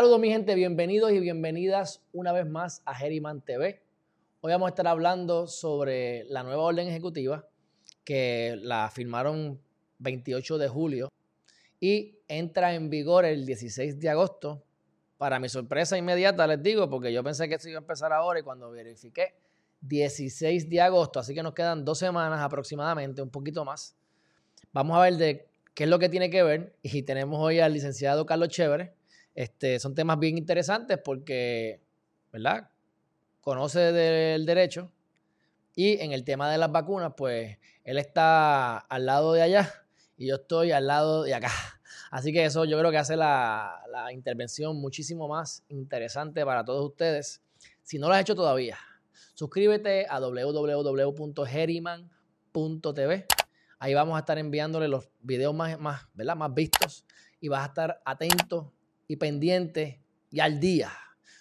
Saludos mi gente, bienvenidos y bienvenidas una vez más a Geriman TV. Hoy vamos a estar hablando sobre la nueva orden ejecutiva que la firmaron 28 de julio y entra en vigor el 16 de agosto. Para mi sorpresa inmediata les digo, porque yo pensé que esto iba a empezar ahora y cuando verifiqué, 16 de agosto, así que nos quedan dos semanas aproximadamente, un poquito más. Vamos a ver de qué es lo que tiene que ver y tenemos hoy al licenciado Carlos Chévere este, son temas bien interesantes porque, ¿verdad? Conoce del derecho y en el tema de las vacunas, pues él está al lado de allá y yo estoy al lado de acá. Así que eso yo creo que hace la, la intervención muchísimo más interesante para todos ustedes. Si no lo has hecho todavía, suscríbete a www.heriman.tv. Ahí vamos a estar enviándole los videos más, más, ¿verdad? más vistos y vas a estar atento y pendiente y al día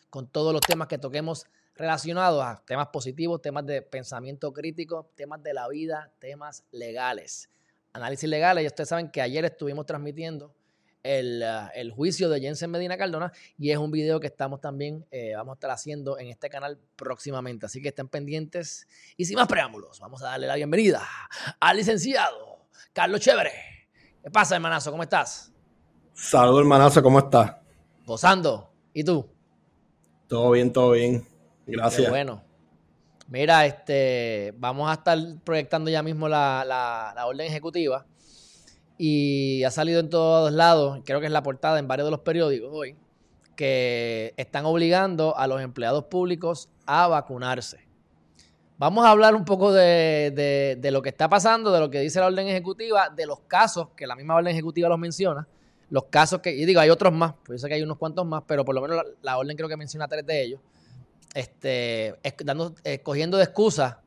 con todos los temas que toquemos relacionados a temas positivos, temas de pensamiento crítico, temas de la vida, temas legales. Análisis legales, y ustedes saben que ayer estuvimos transmitiendo el, uh, el, juicio de Jensen Medina Cardona y es un video que estamos también, eh, vamos a estar haciendo en este canal próximamente. Así que estén pendientes y sin más preámbulos, vamos a darle la bienvenida al licenciado Carlos Chévere. ¿Qué pasa, hermanazo? ¿Cómo estás? Saludos, hermanazo, ¿cómo estás? Gozando. ¿Y tú? Todo bien, todo bien. Gracias. Qué bueno. Mira, este, vamos a estar proyectando ya mismo la, la, la, orden ejecutiva y ha salido en todos lados, creo que es la portada en varios de los periódicos hoy, que están obligando a los empleados públicos a vacunarse. Vamos a hablar un poco de, de, de lo que está pasando, de lo que dice la orden ejecutiva, de los casos que la misma orden ejecutiva los menciona los casos que, y digo, hay otros más, pues yo sé que hay unos cuantos más, pero por lo menos la, orden creo que menciona tres de ellos, este, es, dando, escogiendo de excusa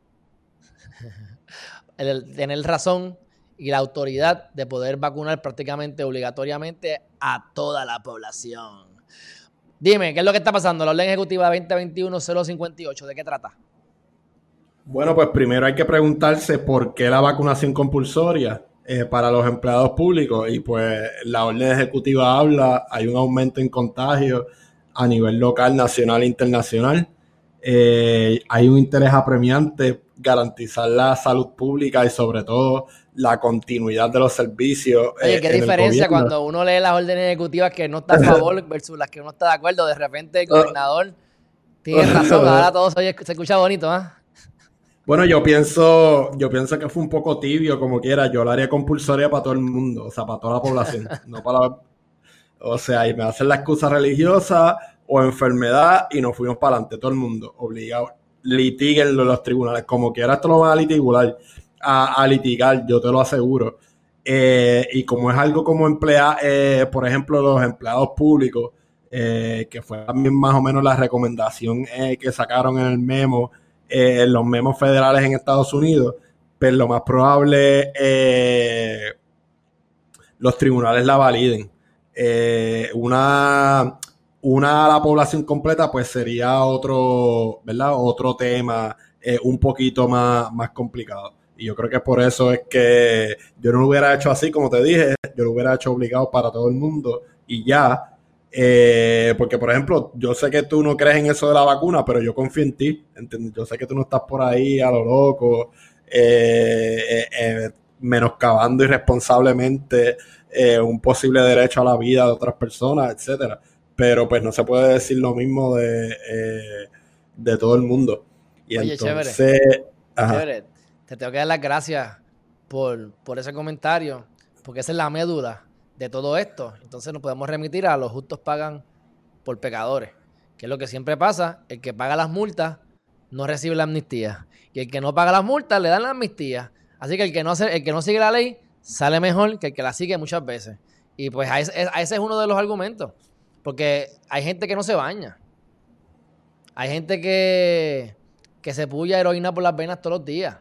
el tener razón y la autoridad de poder vacunar prácticamente obligatoriamente a toda la población. Dime, ¿qué es lo que está pasando? La orden ejecutiva 2021-058, ¿de qué trata? Bueno, pues primero hay que preguntarse por qué la vacunación compulsoria eh, para los empleados públicos y pues la orden ejecutiva habla, hay un aumento en contagio a nivel local, nacional e internacional. Eh, hay un interés apremiante garantizar la salud pública y sobre todo la continuidad de los servicios. Oye, ¿qué diferencia cuando uno lee las órdenes ejecutivas que no está a favor versus las que uno está de acuerdo? De repente el gobernador tiene razón, ahora todo se, se escucha bonito, ¿ah? ¿eh? Bueno, yo pienso, yo pienso que fue un poco tibio, como quiera. Yo lo haría compulsoria para todo el mundo, o sea, para toda la población. no para o sea, y me hacen la excusa religiosa o enfermedad y nos fuimos para adelante, todo el mundo, obligado. Litíguenlo los tribunales, como quiera, esto lo van a litigar, a, a litigar, yo te lo aseguro. Eh, y como es algo como emplea, eh, por ejemplo, los empleados públicos, eh, que fue también más o menos la recomendación que sacaron en el memo eh, los memos federales en Estados Unidos, pero lo más probable eh, los tribunales la validen. Eh, una, una a la población completa, pues sería otro, ¿verdad? Otro tema eh, un poquito más, más complicado. Y yo creo que por eso es que yo no lo hubiera hecho así, como te dije, yo lo hubiera hecho obligado para todo el mundo y ya, eh, porque, por ejemplo, yo sé que tú no crees en eso de la vacuna, pero yo confío en ti. ¿entiendes? Yo sé que tú no estás por ahí a lo loco, eh, eh, eh menoscabando irresponsablemente un posible derecho a la vida de otras personas, etcétera. Pero, pues, no se puede decir lo mismo de, de todo el mundo. Y Oye, entonces. Chévere. chévere. Te tengo que dar las gracias por, por ese comentario, porque esa es la médula de todo esto. Entonces nos podemos remitir a los justos pagan por pecadores, que es lo que siempre pasa, el que paga las multas no recibe la amnistía y el que no paga las multas le dan la amnistía. Así que el que no, el que no sigue la ley sale mejor que el que la sigue muchas veces. Y pues a ese, a ese es uno de los argumentos, porque hay gente que no se baña. Hay gente que, que se puya heroína por las venas todos los días.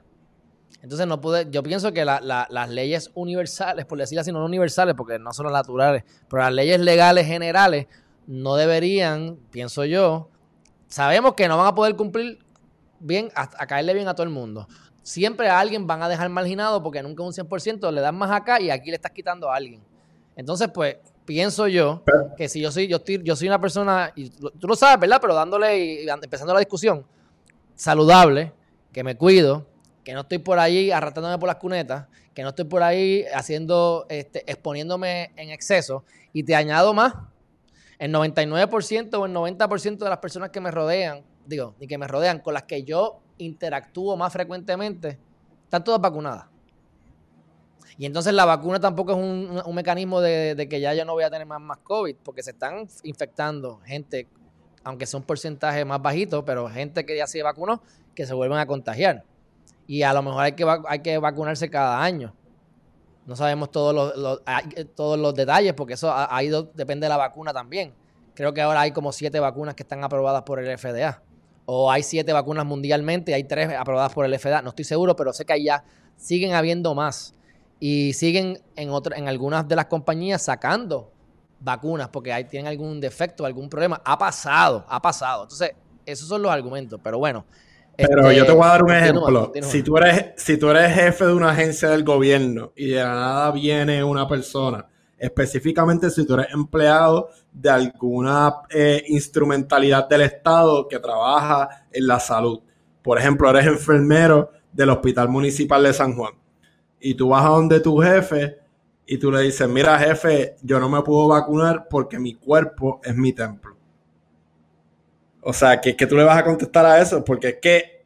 Entonces no puede, yo pienso que la, la, las leyes universales, por decirlo así, no universales, porque no son las naturales, pero las leyes legales generales no deberían, pienso yo, sabemos que no van a poder cumplir bien, a, a caerle bien a todo el mundo. Siempre a alguien van a dejar marginado porque nunca un 100% le dan más acá y aquí le estás quitando a alguien. Entonces, pues, pienso yo que si yo soy, yo estoy, yo soy una persona, y tú lo sabes, ¿verdad? Pero dándole y empezando la discusión, saludable, que me cuido, que no estoy por ahí arrastrándome por las cunetas, que no estoy por ahí haciendo, este, exponiéndome en exceso. Y te añado más, el 99% o el 90% de las personas que me rodean, digo, ni que me rodean, con las que yo interactúo más frecuentemente, están todas vacunadas. Y entonces la vacuna tampoco es un, mecanismo de, que ya yo no voy a tener más, más COVID, porque se están infectando gente, aunque sea un porcentaje más bajito, pero gente que ya se vacunó, que se vuelven a contagiar. Y a lo mejor hay que, hay que vacunarse cada año. No sabemos todos los, todos los detalles, porque eso ha, ido, depende de la vacuna también. Creo que ahora hay como siete vacunas que están aprobadas por el FDA. O hay siete vacunas mundialmente y hay tres aprobadas por el FDA. No estoy seguro, pero sé que ya siguen habiendo más. Y siguen en, en algunas de las compañías sacando vacunas porque ahí tienen algún defecto, algún problema. Ha pasado, ha pasado. Entonces, esos son los argumentos. Pero bueno, pero yo te voy a dar un este, ejemplo. Si, tú eres, si tú eres jefe de una agencia del gobierno y de la nada viene una persona, específicamente si tú eres empleado de alguna eh, instrumentalidad del Estado que trabaja en la salud. Por ejemplo, eres enfermero del Hospital Municipal de San Juan. Y tú vas a donde tu jefe y tú le dices, mira jefe, yo no me puedo vacunar porque mi cuerpo es mi templo. O sea, que, que tú le vas a contestar a eso, porque es que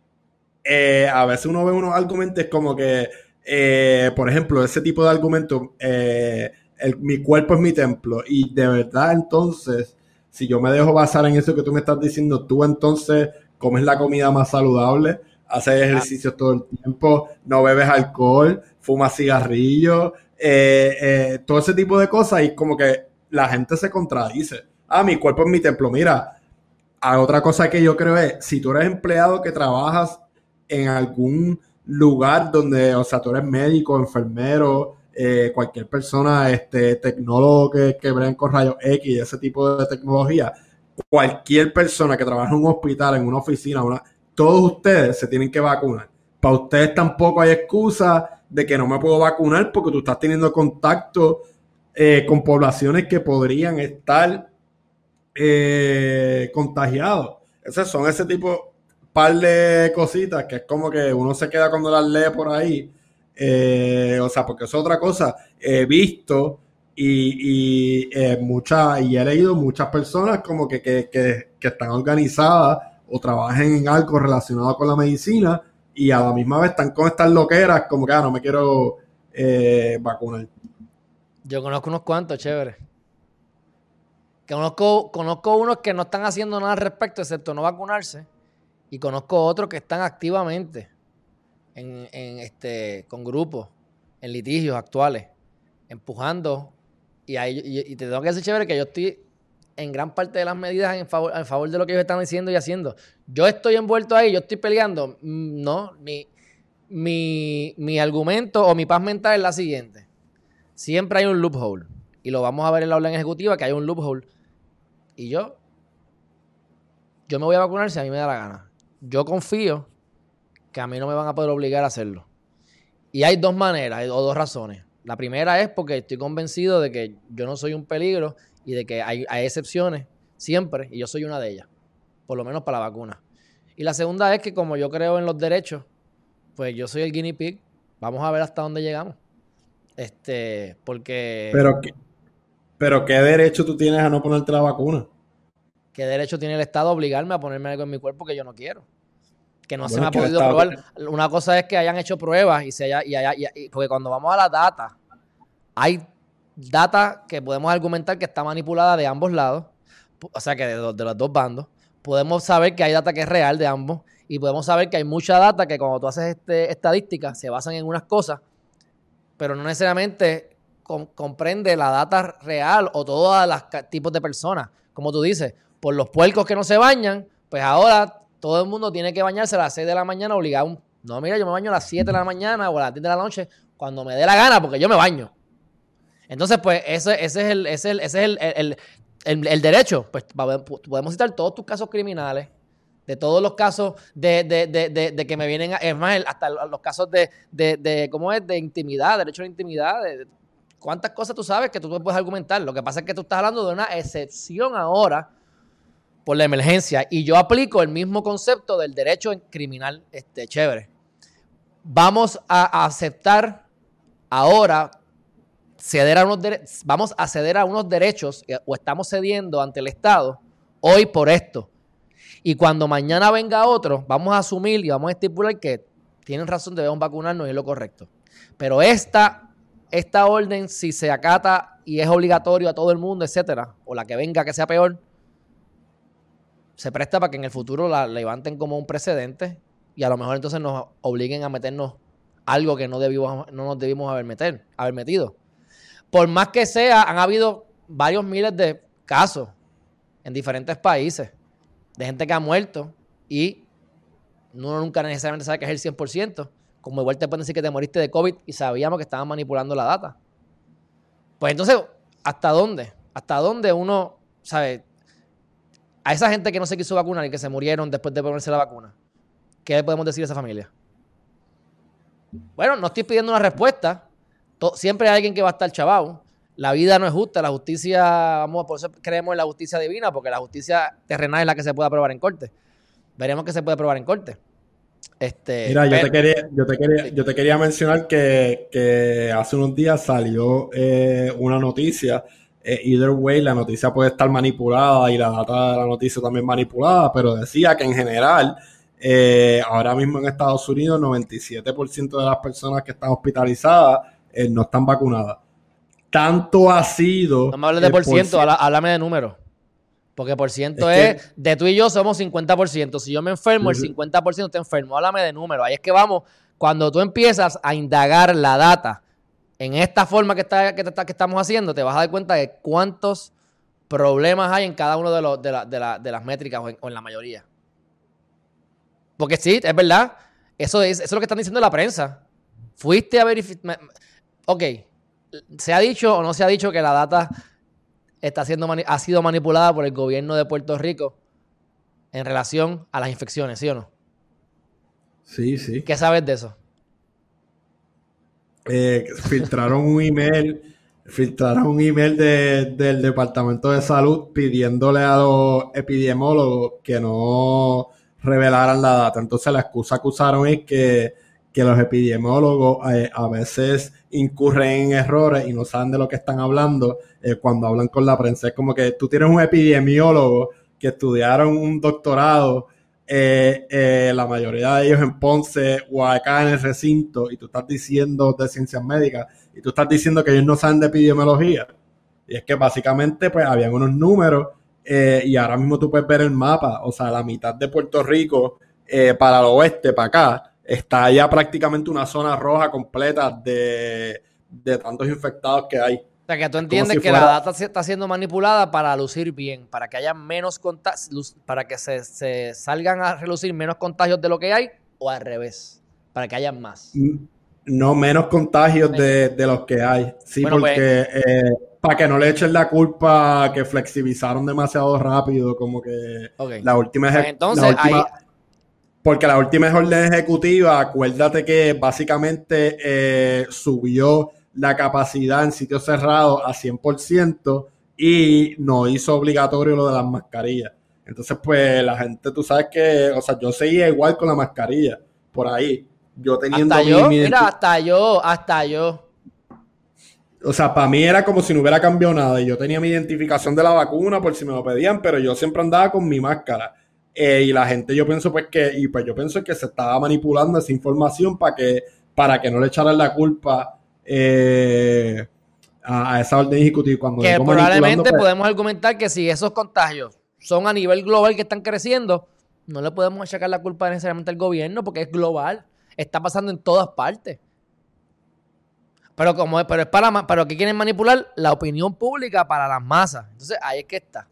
eh, a veces uno ve unos argumentos como que, eh, por ejemplo, ese tipo de argumentos, eh, mi cuerpo es mi templo, y de verdad entonces, si yo me dejo basar en eso que tú me estás diciendo, tú entonces comes la comida más saludable, haces ejercicio todo el tiempo, no bebes alcohol, fumas cigarrillos, todo ese tipo de cosas, y como que la gente se contradice. Ah, mi cuerpo es mi templo. Mira, otra cosa que yo creo es, si tú eres empleado que trabajas en algún lugar donde, o sea, tú eres médico, enfermero, eh, cualquier persona, este, tecnólogo que, que con rayos X, ese tipo de tecnología, cualquier persona que trabaja en un hospital, en una oficina, una, todos ustedes se tienen que vacunar. Para ustedes tampoco hay excusa de que no me puedo vacunar porque tú estás teniendo contacto eh, con poblaciones que podrían estar eh, contagiados. Esos son ese tipo, par de cositas que es como que uno se queda cuando las lee por ahí. Eh, o sea, porque es otra cosa. He visto y, y, eh, y he leído muchas personas como que, que, que, están organizadas o trabajan en algo relacionado con la medicina y a la misma vez están con estas loqueras como que ah, no me quiero eh, vacunar. Yo conozco unos cuantos, chévere. Conozco, conozco unos que no están haciendo nada al respecto, excepto no vacunarse. Y conozco otros que están activamente en, este, con grupos, en litigios actuales, empujando. Y, y, te tengo que decir, chévere, que yo estoy en gran parte de las medidas en favor, en favor de lo que ellos están diciendo y haciendo. Yo estoy envuelto ahí, yo estoy peleando. Mm, no, mi, mi, mi argumento o mi paz mental es la siguiente. Siempre hay un loophole. Y lo vamos a ver en la orden ejecutiva, que hay un loophole y yo, yo me voy a vacunar si a mí me da la gana. Yo confío que a mí no me van a poder obligar a hacerlo. Y hay dos maneras o dos razones. La primera es porque estoy convencido de que yo no soy un peligro y de que hay, excepciones siempre y yo soy una de ellas, por lo menos para la vacuna. Y la segunda es que como yo creo en los derechos, pues yo soy el guinea pig. Vamos a ver hasta dónde llegamos. Este, porque... Pero, pero ¿qué derecho tú tienes a no ponerte la vacuna? ¿Qué derecho tiene el Estado a obligarme a ponerme algo en mi cuerpo que yo no quiero? Que no se me ha podido probar. Una cosa es que hayan hecho pruebas y se haya, y porque cuando vamos a la data, hay data que podemos argumentar que está manipulada de ambos lados, o sea que de, los dos bandos. Podemos saber que hay data que es real de ambos y podemos saber que hay mucha data que cuando tú haces este, estadísticas se basan en unas cosas, pero no necesariamente comprende la data real o todos los tipos de personas. Como tú dices, por los puercos que no se bañan, pues ahora todo el mundo tiene que bañarse a las 6 de la mañana obligado. No, mira, yo me baño a las 7 de la mañana o a las 10 de la noche cuando me dé la gana porque yo me baño. Entonces, pues ese, ese es, el, ese es el, el, derecho. Pues podemos citar todos tus casos criminales, de todos los casos de, de, de, de, que me vienen, es más, hasta los casos de, de, ¿cómo es? De intimidad, derecho a la intimidad, ¿Cuántas cosas tú sabes que tú puedes argumentar? Lo que pasa es que tú estás hablando de una excepción ahora por la emergencia y yo aplico el mismo concepto del derecho criminal, este, chévere. Vamos a aceptar ahora ceder a unos vamos a ceder a unos derechos eh, o estamos cediendo ante el Estado hoy por esto. Y cuando mañana venga otro, vamos a asumir y vamos a estipular que tienen razón, debemos vacunarnos y es lo correcto. Pero esta, esta orden, si se acata y es obligatorio a todo el mundo, etcétera, o la que venga que sea peor, se presta para que en el futuro la levanten como un precedente y a lo mejor entonces nos obliguen a meternos algo que no, debimos, no nos debimos haber, haber metido. Por más que sea, han habido varios miles de casos en diferentes países de gente que ha muerto y uno nunca necesariamente sabe que es el 100%. Como igual te pueden decir que te moriste de COVID y sabíamos que estaban manipulando la data. Pues entonces, ¿hasta dónde? ¿Hasta dónde uno, sabe, a esa gente que no se quiso vacunar y que se murieron después de ponerse la vacuna, ¿qué le podemos decir a esa familia? Bueno, no estoy pidiendo una respuesta. siempre hay alguien que va a estar chavado. La vida no es justa, la justicia, vamos, por eso creemos en la justicia divina, porque la justicia terrenal es la que se puede aprobar en corte. Veremos que se puede aprobar en corte. Este, Mira, yo, te quería, yo, te quería, yo te quería mencionar que, hace unos días salió eh, una noticia. Eh, either way, la noticia puede estar manipulada y la data de la noticia también manipulada, pero decía que en general, eh, ahora mismo en Estados Unidos, 97% de las personas que están hospitalizadas no están vacunadas tanto ha sido. No me hables de por ciento, háblame de números. Porque por ciento es, de tú y yo somos 50%. Si yo me enfermo, el 50% está enfermo. Háblame de números. Ahí es que vamos, cuando tú empiezas a indagar la data en esta forma que, está, que, que estamos haciendo, te vas a dar cuenta de cuántos problemas hay en cada una de, los, de, las métricas o en, la mayoría. Porque sí, es verdad. Eso es, eso es lo que están diciendo la prensa. Fuiste a verificar. Ok, se ha dicho o no se ha dicho que la data está siendo ha sido manipulada por el gobierno de Puerto Rico en relación a las infecciones, ¿sí o no? Sí, sí. ¿Qué sabes de eso? Eh, filtraron un email, filtraron un email del Departamento de Salud pidiéndole a los epidemiólogos que no revelaran la data. Entonces la excusa que usaron es que, los epidemiólogos eh, a veces incurren en errores y no saben de lo que están hablando eh, cuando hablan con la prensa. Es como que tú tienes un epidemiólogo que estudiaron un doctorado, eh, eh, la mayoría de ellos en Ponce o acá en el recinto, y tú estás diciendo de ciencias médicas, y tú estás diciendo que ellos no saben de epidemiología. Y es que básicamente pues habían unos números y ahora mismo tú puedes ver el mapa, o sea, la mitad de Puerto Rico para el oeste, para acá, está ya prácticamente una zona roja completa de, tantos infectados que hay. O sea, que tú entiendes que la data está siendo manipulada para lucir bien, para que haya menos contagios, para que se, salgan a relucir menos contagios de lo que hay, o al revés, para que haya más. No, menos contagios de, los que hay. Sí, porque pues, eh, para que no le echen la culpa que flexibilizaron demasiado rápido, como que la última... Pues entonces, porque la última orden ejecutiva, acuérdate que básicamente eh, subió la capacidad en sitios cerrados a 100% y no hizo obligatorio lo de las mascarillas. Entonces, pues la gente, tú sabes que, o sea, yo seguía igual con la mascarilla, por ahí. Yo teniendo hasta yo, mira, hasta yo, hasta yo. O sea, para mí era como si no hubiera cambiado nada. Y yo tenía mi identificación de la vacuna por si me lo pedían, pero yo siempre andaba con mi máscara. Eh, y la gente, yo pienso pues que, y pues yo pienso que se estaba manipulando esa información para que, para que no le echaran la culpa eh, a, esa orden ejecutiva. Cuando que probablemente pues podemos argumentar que si esos contagios son a nivel global que están creciendo, no le podemos achacar la culpa necesariamente al gobierno porque es global. Está pasando en todas partes. Pero como pero es para pero que quieren manipular la opinión pública para las masas. Entonces ahí es que está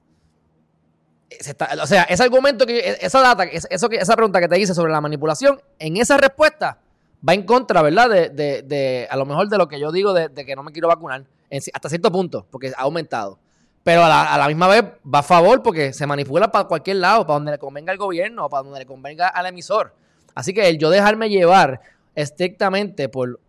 o sea, ese argumento, que esa data, eso, esa pregunta que te hice sobre la manipulación, en esa respuesta va en contra, ¿verdad? De, de, a lo mejor de lo que yo digo de, que no me quiero vacunar, hasta cierto punto, porque ha aumentado. Pero a la, misma vez va a favor porque se manipula para cualquier lado, para donde le convenga al gobierno, para donde le convenga al emisor. Así que el yo dejarme llevar estrictamente por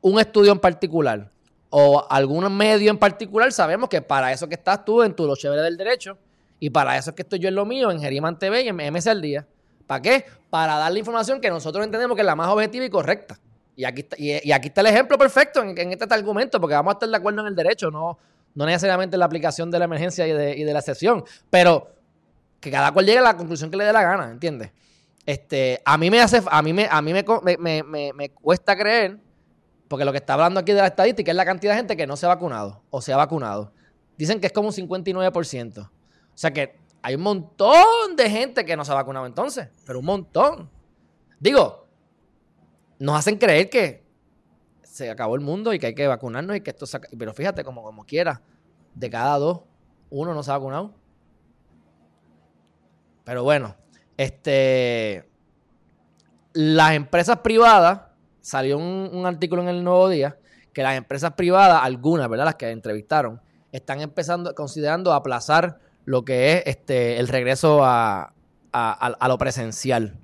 un estudio en particular o algún medio en particular, sabemos que para eso que estás tú en tu Lo Chévere del Derecho y para eso es que estoy yo en lo mío, en Geriman TV y en MS al Día. ¿Para qué? Para dar la información que nosotros entendemos que es la más objetiva y correcta. Y aquí está, y, aquí está el ejemplo perfecto en, este argumento, porque vamos a estar de acuerdo en el derecho, no, no necesariamente en la aplicación de la emergencia y de, la excepción, pero que cada cual llegue a la conclusión que le dé la gana, ¿entiendes? Este, a mí me hace, a mí me, a mí me, me, cuesta creer, porque lo que está hablando aquí de la estadística es la cantidad de gente que no se ha vacunado o se ha vacunado. Dicen que es como un 59%. O sea que hay un montón de gente que no se ha vacunado entonces, pero un montón. Digo, nos hacen creer que se acabó el mundo y que hay que vacunarnos y que esto se... Pero fíjate, como, como quiera, de cada dos, uno no se ha vacunado. Pero bueno, este, las empresas privadas, salió un, artículo en el Nuevo Día, que las empresas privadas, algunas, ¿verdad? Las que entrevistaron, están empezando, considerando aplazar lo que es este, el regreso a, lo presencial.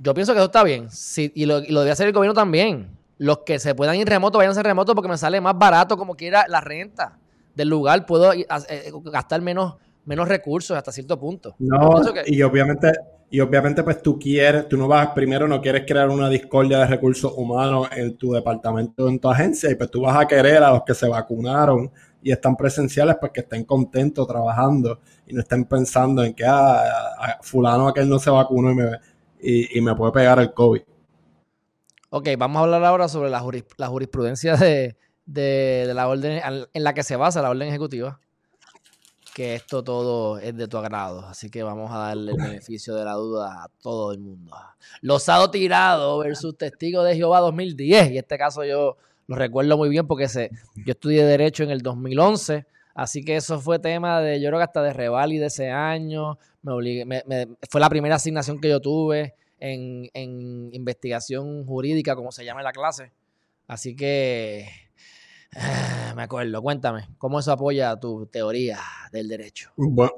Yo pienso que eso está bien. y, lo, y lo debe hacer el gobierno también. Los que se puedan ir remoto, vayan a ser remoto porque me sale más barato como quiera la renta del lugar. Puedo eh, gastar menos menos recursos hasta cierto punto. No, y obviamente, y obviamente pues tú quieres, tú no vas, primero no quieres crear una discordia de recursos humanos en tu departamento, en tu agencia, y pues tú vas a querer a los que se vacunaron y están presenciales, pues que estén contentos trabajando y no estén pensando en que ah, fulano aquel no se vacunó y me, y, me puede pegar el COVID. Ok, vamos a hablar ahora sobre la, jurisprudencia de, de, la orden en la que se basa la orden ejecutiva que esto todo es de tu agrado. Así que vamos a darle el beneficio de la duda a todo el mundo. Losado Tirado versus Testigo de Jehová 2010. Y este caso yo lo recuerdo muy bien porque se, yo estudié Derecho en el 2011. Así que eso fue tema de, yo creo que hasta de de ese año. Me, fue la primera asignación que yo tuve en, en investigación jurídica, como se llama la clase. Así que Ah, me acuerdo, cuéntame, ¿cómo eso apoya tu teoría del derecho? Bueno,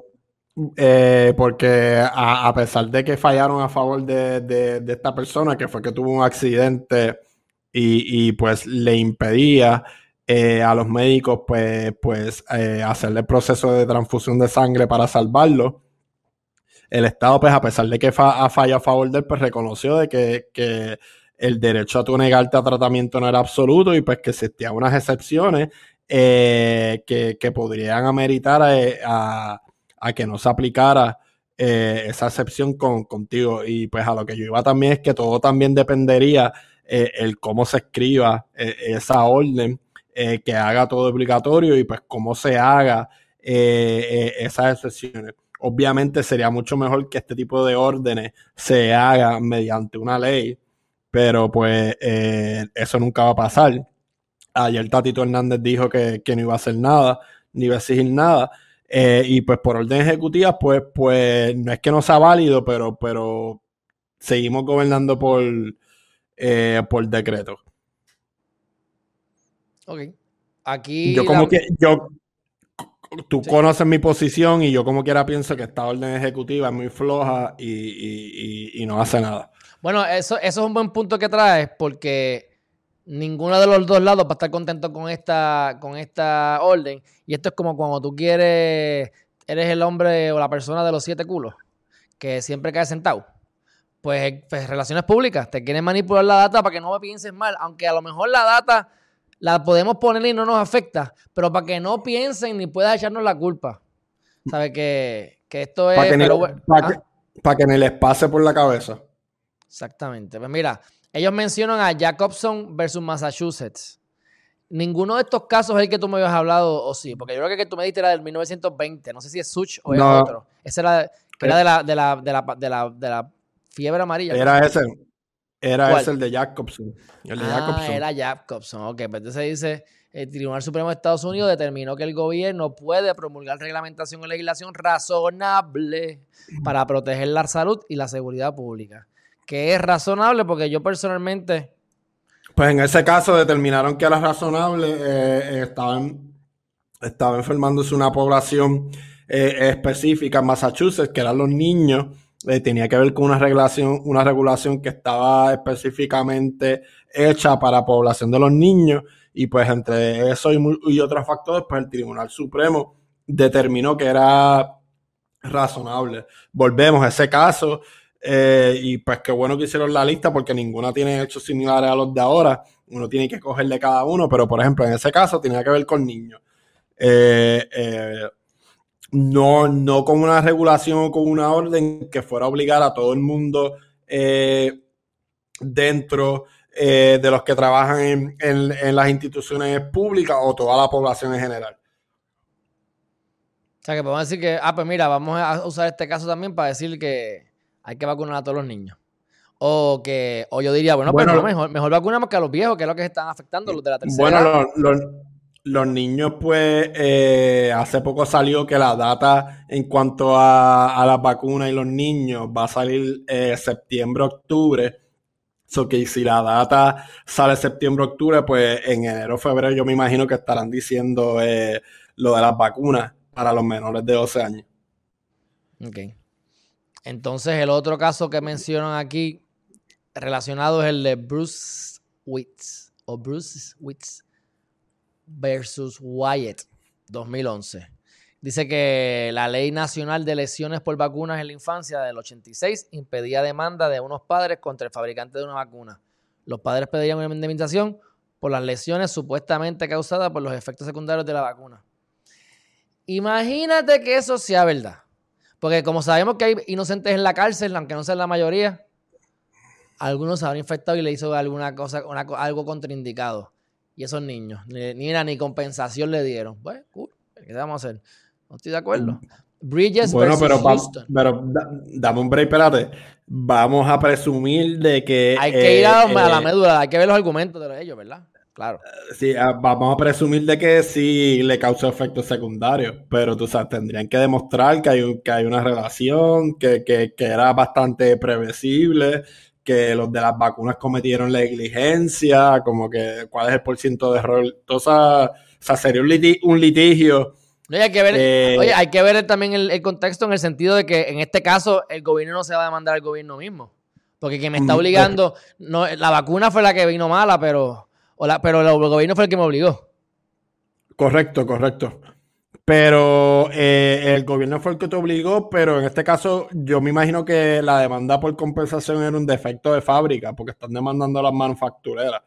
eh, porque a, pesar de que fallaron a favor de, esta persona, que fue que tuvo un accidente y, pues le impedía eh, a los médicos pues, pues eh, hacerle el proceso de transfusión de sangre para salvarlo, el Estado, pues a pesar de que ha fallado a favor de él, pues reconoció de que, que el derecho a tu negarte a tratamiento no era absoluto y pues que existían unas excepciones eh, que, podrían ameritar a, que no se aplicara esa excepción con, contigo. Y pues a lo que yo iba también es que todo también dependería eh, el cómo se escriba esa orden, que haga todo obligatorio y pues cómo se haga esas excepciones. Obviamente sería mucho mejor que este tipo de órdenes se haga mediante una ley pero pues eh, eso nunca va a pasar. Ayer Tatito Hernández dijo que, no iba a hacer nada, ni iba a exigir nada. Eh, y pues por orden ejecutiva, pues, pues no es que no sea válido, pero, pero seguimos gobernando por, eh, por decreto. Ok. Aquí. Yo como que. Yo, tú conoces mi posición y yo como quiera pienso que esta orden ejecutiva es muy floja y, y no hace nada. Bueno, eso, eso es un buen punto que traes porque ninguno de los dos lados va a estar contento con esta, con esta orden. Y esto es como cuando tú quieres, eres el hombre o la persona de los siete culos, que siempre cae sentado. Pues, pues relaciones públicas, te quieren manipular la data para que no me pienses mal, aunque a lo mejor la data la podemos poner y no nos afecta, pero para que no piensen ni puedas echarnos la culpa. ¿Sabes? Que, que esto es... Para que, ¿ah? para que ni les pase por la cabeza. Exactamente. Pues mira, ellos mencionan a Jacobson versus Massachusetts. Ninguno de estos casos es el que tú me habías hablado, o sí, porque yo creo que el que tú me diste era del 1920. No sé si es Such o es otro. Ese era, que era de la, de, la, de, la, de, la, de la fiebre amarilla. Era ese. Era ese el de Jacobson. El de ah, Jacobson. era Jacobson. Ok, pues entonces dice, el Tribunal Supremo de Estados Unidos determinó que el gobierno puede promulgar reglamentación o legislación razonable para proteger la salud y la seguridad pública que es razonable porque yo personalmente... Pues en ese caso determinaron que era razonable, eh, estaban, estaba enfermándose una población eh, específica en Massachusetts, que eran los niños, eh, tenía que ver con una regulación, una regulación que estaba específicamente hecha para población de los niños Y pues entre eso y, otros factores, pues el Tribunal Supremo determinó que era razonable. Volvemos a ese caso eh, y pues qué bueno que hicieron la lista porque ninguna tiene hechos similares a los de ahora. Uno tiene que coger de cada uno, pero por ejemplo en ese caso tenía que ver con niños. Eh, eh, no, no con una regulación o con una orden que fuera a obligar a todo el mundo dentro eh, de los que trabajan en, las instituciones públicas o toda la población en general. O sea, que podemos decir que, ah, pues mira, vamos a usar este caso también para decir que hay que vacunar a todos los niños. O que, o yo diría, bueno, pues mejor, mejor vacunamos que a los viejos, que es lo que están afectando, los de la tercera Bueno, los, niños, pues, eh, hace poco salió que la data en cuanto a, las vacunas y los niños va a salir eh, septiembre, octubre So que si la data sale septiembre-octubre, pues en enero-febrero yo me imagino que estarán diciendo eh, lo de las vacunas para los menores de 12 años. Ok. Entonces el otro caso que mencionan aquí relacionado es el de Bruce Witts o Bruce Witts versus Wyatt 2011. Dice que la Ley Nacional de Lesiones por Vacunas en la Infancia del 86 impedía demanda de unos padres contra el fabricante de una vacuna. Los padres pedirían una indemnización por las lesiones supuestamente causadas por los efectos secundarios de la vacuna. Imagínate que eso sea verdad. Porque como sabemos que hay inocentes en la cárcel, aunque no sean la mayoría, algunos se habrán infectado y le hizo alguna cosa, algo contraindicado. Y esos niños, ni, ni, compensación le dieron. Pues, ¿qué vamos a hacer? No estoy de acuerdo. Mm. Bridges bueno, pero, pero dame un break, espérate. Vamos a presumir de que. Hay que ir a, eh, la médula, hay que ver los argumentos de ellos, ¿verdad? Claro. Sí, ah, vamos a presumir de que sí le causó efectos secundarios, pero tú sabes, tendrían que demostrar que hay, que hay una relación, que, que, que era bastante previsible, que los de las vacunas cometieron negligencia, como que cuál es el porcentaje de error. Entonces, o sea, sería un litigio Oye, hay que ver, eh, hay que ver también el, contexto en el sentido de que en este caso el gobierno no se va a demandar al gobierno mismo. Porque quien me está mm, obligando, no, la vacuna fue la que vino mala, pero, pero el, gobierno fue el que me obligó. Correcto, correcto. Pero eh, el gobierno fue el que te obligó, pero en este caso yo me imagino que la demanda por compensación era un defecto de fábrica, porque están demandando a las manufactureras.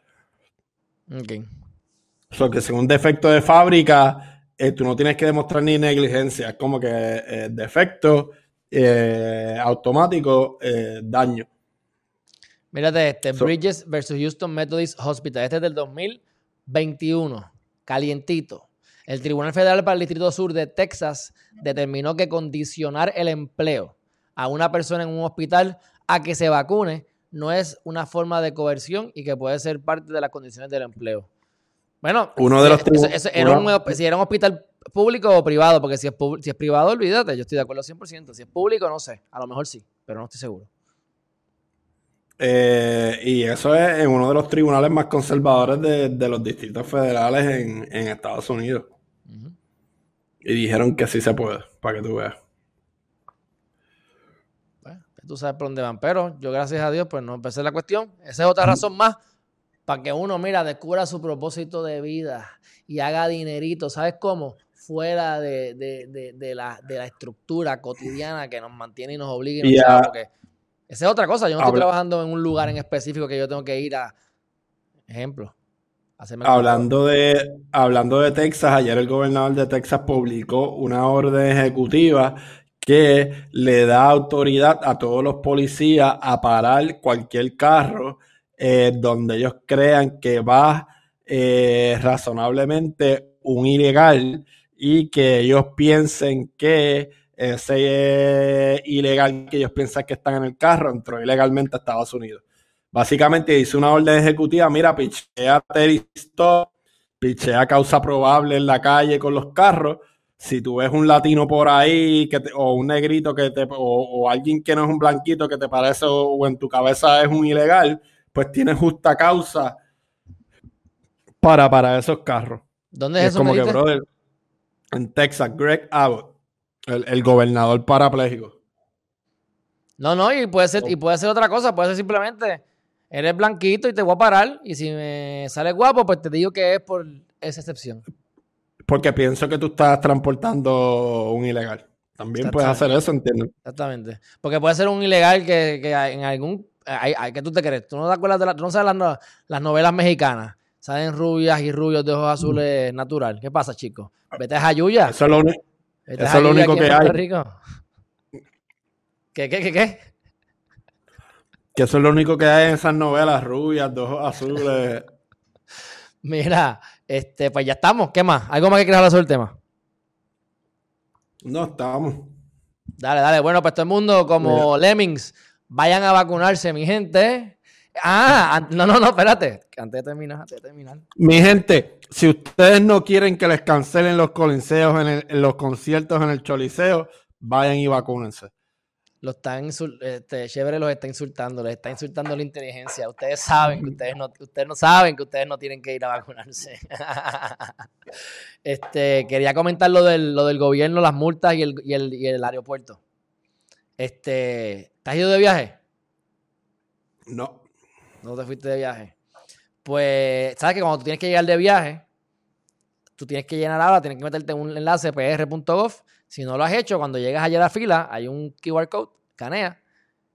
Ok. O sea, que según defecto de fábrica, eh, tú no tienes que demostrar ni negligencia, es como que eh, defecto eh, automático, daño. Mírate este, Bridges versus Houston Methodist Hospital. Este es del 2021, calientito. El Tribunal Federal para el Distrito Sur de Texas determinó que condicionar el empleo a una persona en un hospital a que se vacune no es una forma de coerción y que puede ser parte de las condiciones del empleo. Bueno, uno de los si era un hospital público o privado, porque si es, si es privado, olvídate, yo estoy de acuerdo 100%. Si es público, no sé, a lo mejor sí, pero no estoy seguro. Eh, y eso es en uno de los tribunales más conservadores de, los distritos federales en, Estados Unidos. Y dijeron que sí se puede, para que tú veas. Bueno, tú sabes por dónde van, pero yo gracias a Dios pues no empecé la cuestión. Esa es otra razón más para que uno, mira, descubra su propósito de vida y haga dinerito, ¿sabes cómo? Fuera de, la, estructura cotidiana que nos mantiene y nos obliga. Y porque esa es otra cosa. Yo no estoy trabajando en un lugar en específico que yo tengo que ir a. Ejemplo. Hablando de, hablando de Texas, ayer el gobernador de Texas publicó una orden ejecutiva que le da autoridad a todos los policías a parar cualquier carro eh, donde ellos crean que va eh, razonablemente un ilegal y que ellos piensen que ese ilegal que ellos piensan que están en el carro entró ilegalmente a Estados Unidos. Básicamente hizo una orden ejecutiva, mira, pichea terrorista, pichea causa probable en la calle con los carros. Si tú ves un latino por ahí que o un negrito que te, o, o, alguien que no es un blanquito que te parece o en tu cabeza es un ilegal, pues tiene justa causa para, para esos carros. ¿Dónde es, eso? Como que, brother, en Texas, Greg Abbott, el, gobernador parapléjico. No, no, y puede ser, y puede ser otra cosa, puede ser simplemente Eres blanquito y te voy a parar. Y si me sale guapo, pues te digo que es por esa excepción. Porque pienso que tú estás transportando un ilegal. También puedes hacer eso, entiendo. Exactamente. Porque puede ser un ilegal que, que en algún. Hay, ¿Qué tú te crees? ¿Tú no te acuerdas de la, tú no sabes las, las novelas mexicanas? Salen rubias y rubios de ojos azules natural. ¿Qué pasa, chicos? Vete a Jayuya. Eso es lo, eso es lo único que hay. ¿Qué, qué, qué, qué? Que eso es lo único que hay en esas novelas rubias, de ojos azules. Mira, este, pues ya estamos. ¿Qué más? ¿Algo más que quieras hablar sobre el tema? No, estamos. Dale, dale. Bueno, pues todo el mundo, como Lemmings, vayan a vacunarse, mi gente. Ah, no, no, no, espérate. Antes de terminar, antes de terminar. Mi gente, si ustedes no quieren que les cancelen los coliseos en, en los conciertos en el choliseo, vayan y vacúnense. Lo están este, chévere los está insultando, les está insultando la inteligencia. Ustedes saben que ustedes no, ustedes no saben que ustedes no tienen que ir a vacunarse. este, quería comentar lo del, lo del gobierno, las multas y el, y el, y el aeropuerto. Este, ¿te has ido de viaje? No. No te fuiste de viaje. Pues, ¿sabes que cuando tú tienes que llegar de viaje, tú tienes que llenar ahora, tienes que meterte en un enlace pr.gov. Si no lo has hecho, cuando llegas allá a la fila, hay un QR code, canea,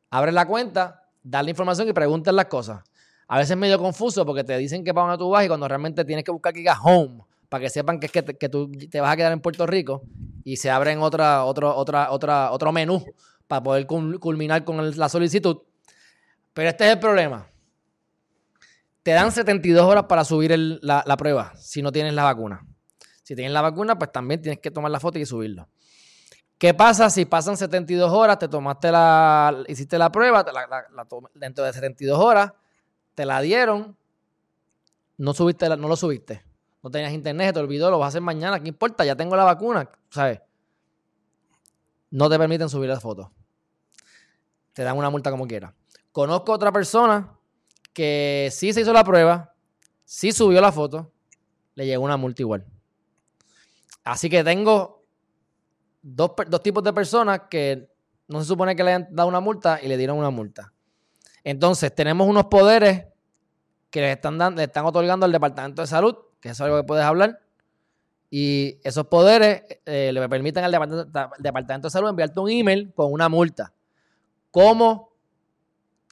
abres la cuenta, das la información y preguntas las cosas. A veces es medio confuso porque te dicen que para dónde tú vas y cuando realmente tienes que buscar que diga home para que sepan que que, que, tú te vas a quedar en Puerto Rico y se abren otra, otra, otra, otra, otro menú para poder culminar con la solicitud. Pero este es el problema. Te dan 72 horas para subir la, prueba si no tienes la vacuna. Si tienes la vacuna, pues también tienes que tomar la foto y subirlo. ¿Qué pasa si pasan 72 horas, te tomaste la, hiciste la prueba, dentro de 72 horas, te la dieron, no subiste, no lo subiste, no tenías internet, te olvidó, lo vas a hacer mañana, ¿qué importa? Ya tengo la vacuna, ¿sabes? No te permiten subir las fotos. Te dan una multa como quiera. Conozco otra persona que sí se hizo la prueba, sí subió la foto, le llegó una multa igual. Así que tengo dos, tipos de personas que no se supone que le hayan dado una multa y le dieron una multa. Entonces, tenemos unos poderes que le están, dando, están otorgando al Departamento de Salud, que es algo que puedes hablar. Y esos poderes eh, le permiten al Departamento de Salud enviarte un email con una multa. ¿Cómo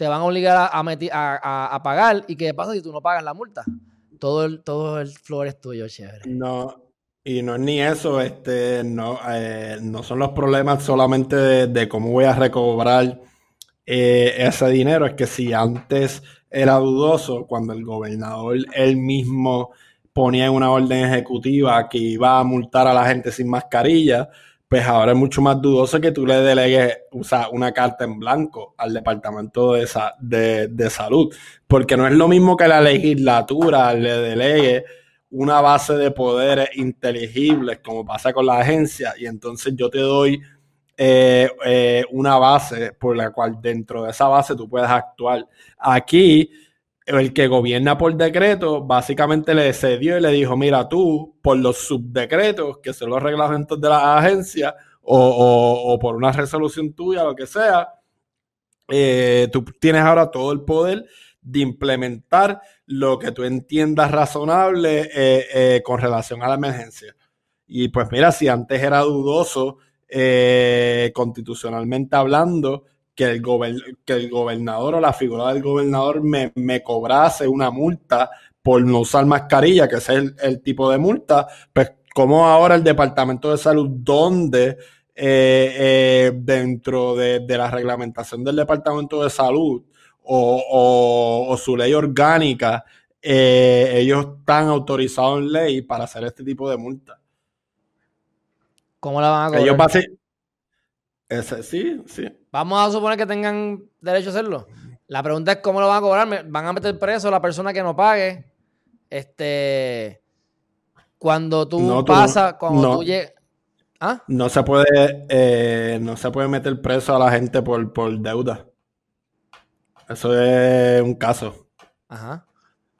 te van a obligar a, a, pagar y qué pasa si tú no pagas la multa. Todo todo el flor es tuyo, chévere. No, y no es ni eso, este, no, eh, no son los problemas solamente de, cómo voy a recobrar eh, ese dinero, es que si antes era dudoso, cuando el gobernador él mismo ponía en una orden ejecutiva que iba a multar a la gente sin mascarilla, pues ahora es mucho más dudoso que tú le delegues una carta en blanco al Departamento de, de, Salud, porque no es lo mismo que la legislatura le delegue una base de poderes inteligibles, como pasa con la agencia, y entonces yo te doy eh, eh, una base por la cual dentro de esa base tú puedes actuar. Aquí el que gobierna por decreto básicamente le cedió y le dijo, mira tú, por los subdecretos, que son los reglamentos de la agencia, o, por una resolución tuya, lo que sea, eh, tú tienes ahora todo el poder de implementar lo que tú entiendas razonable eh, eh, con relación a la emergencia. Y pues mira, si antes era dudoso, constitucionalmente hablando, que el, que el gobernador o la figura del gobernador me, cobrase una multa por no usar mascarilla, que es el, tipo de multa, pues como ahora el Departamento de Salud, donde eh, eh, dentro de, la reglamentación del Departamento de Salud o, su ley orgánica, eh, ellos están autorizados en ley para hacer este tipo de multa. ¿Cómo la van a cobrar? Ellos ese, sí, sí. Vamos a suponer que tengan derecho a hacerlo. La pregunta es cómo lo van a cobrar. ¿Van a meter preso a la persona que no pague? Este. Cuando tú pasas, cuando tú llegas. ¿Ah? No se puede, eh, no se puede meter preso a la gente por, por deuda. Eso es un caso. Ajá.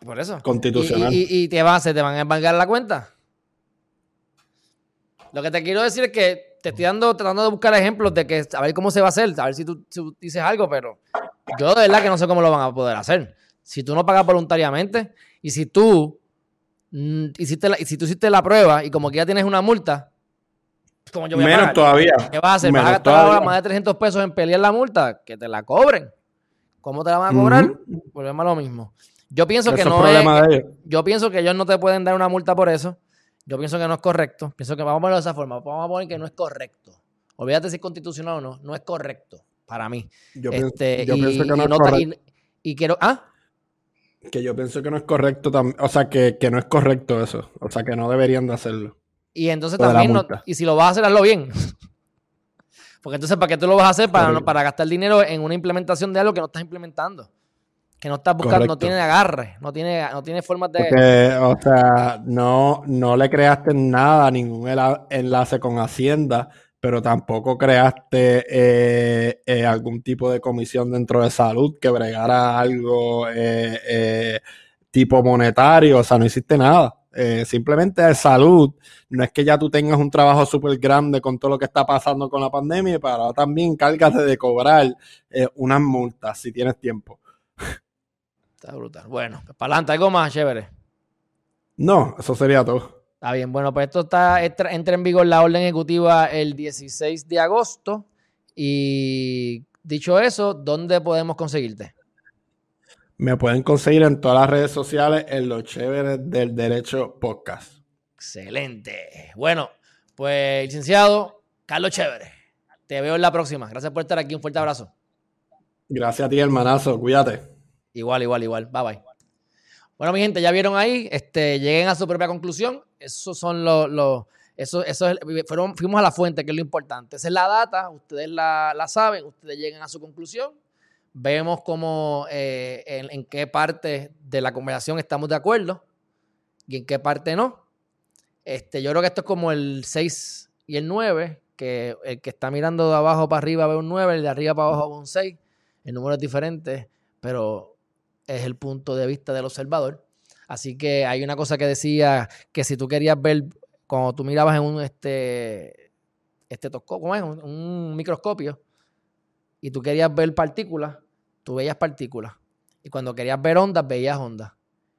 Por eso. Constitucional. ¿Y, y, te, van, te van a embargar la cuenta? Lo que te quiero decir es que te estoy dando, tratando de buscar ejemplos de que a ver cómo se va a hacer, a ver si tú, dices algo, pero yo de verdad que no sé cómo lo van a poder hacer. Si tú no pagas voluntariamente y si tú mm, hiciste la, si tú hiciste la prueba y como que ya tienes una multa, como yo voy Menos a todavía. ¿Qué vas a hacer? ¿Vas a gastar ahora más de 300 pesos en pelear la multa? Que te la cobren. ¿Cómo te la van a cobrar? Volvemos a lo mismo. Yo pienso que no es. yo pienso que ellos no te pueden dar una multa por eso. Yo pienso que no es correcto. Pienso que vamos a ponerlo de esa forma. Vamos a poner que no es correcto. Olvídate si es constitucional o no. No es correcto para mí. Yo, pienso, este, que no es correcto. Y, quiero. ¿Ah? Que yo pienso que no es correcto. O sea, que, no es correcto eso. O sea, que no deberían de hacerlo. Y entonces también. y si lo vas a hacer, hazlo bien. Porque entonces, ¿para qué tú lo vas a hacer? Para, para gastar dinero en una implementación de algo que no estás implementando que no estás buscando, no tiene agarre, no tiene, no tiene formas de. o sea, no, no le creaste nada, ningún enlace con Hacienda, pero tampoco creaste eh, eh, algún tipo de comisión dentro de salud que bregara algo eh, tipo monetario, o sea, no hiciste nada. Simplemente de salud, no es que ya tú tengas un trabajo súper grande con todo lo que está pasando con la pandemia, pero también cárgate de cobrar unas multas si tienes tiempo. Está brutal. Bueno, pues para adelante, algo más chévere. No, eso sería todo. Está bien, bueno, pues esto está, entra en vigor la orden ejecutiva el 16 de agosto. Y dicho eso, ¿dónde podemos conseguirte? Me pueden conseguir en todas las redes sociales en los chéveres del derecho podcast. Excelente. Bueno, pues licenciado Carlos Chévere, te veo en la próxima. Gracias por estar aquí. Un fuerte abrazo. Gracias a ti, hermanazo. Cuídate. Igual, igual, igual. Bye bye. Bueno, mi gente, ya vieron ahí, este, lleguen a su propia conclusión. Esos son los, eso, eso fueron, fuimos a la fuente, que es lo importante. Esa es la data, ustedes la, saben, ustedes llegan a su conclusión. Vemos cómo, eh, en, qué parte de la conversación estamos de acuerdo y en qué parte no. Este, yo creo que esto es como el 6 y el 9, que el que está mirando de abajo para arriba ve un 9, el de arriba para abajo ve un 6. El número es diferente, pero es el punto de vista del observador. Así que hay una cosa que decía que si tú querías ver, cuando tú mirabas en un este, este ¿cómo es? Un, microscopio, y tú querías ver partículas, tú veías partículas. Y cuando querías ver ondas, veías ondas.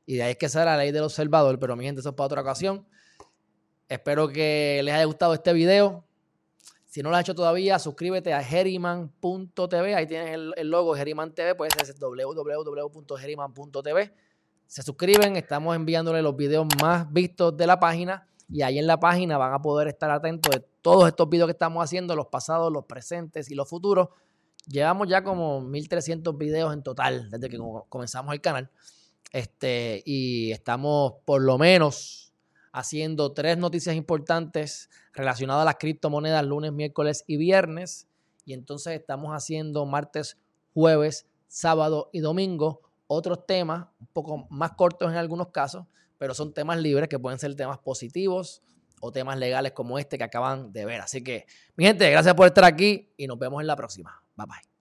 Y de ahí es que sale la ley del observador. Pero mi gente, eso es para otra ocasión. Espero que les haya gustado este video. Si no lo has hecho todavía, suscríbete a Geriman.tv. Ahí tienes el, logo Geriman TV. Puedes ser www.geriman.tv. Se suscriben, estamos enviándole los videos más vistos de la página. Y ahí en la página van a poder estar atentos de todos estos videos que estamos haciendo, los pasados, los presentes y los futuros. Llevamos ya como 1300 videos en total desde que comenzamos el canal. Este, y estamos por lo menos haciendo tres noticias importantes relacionado a las criptomonedas lunes, miércoles y viernes. Y entonces estamos haciendo martes, jueves, sábado y domingo otros temas, un poco más cortos en algunos casos, pero son temas libres que pueden ser temas positivos o temas legales como este que acaban de ver. Así que, mi gente, gracias por estar aquí y nos vemos en la próxima. Bye bye.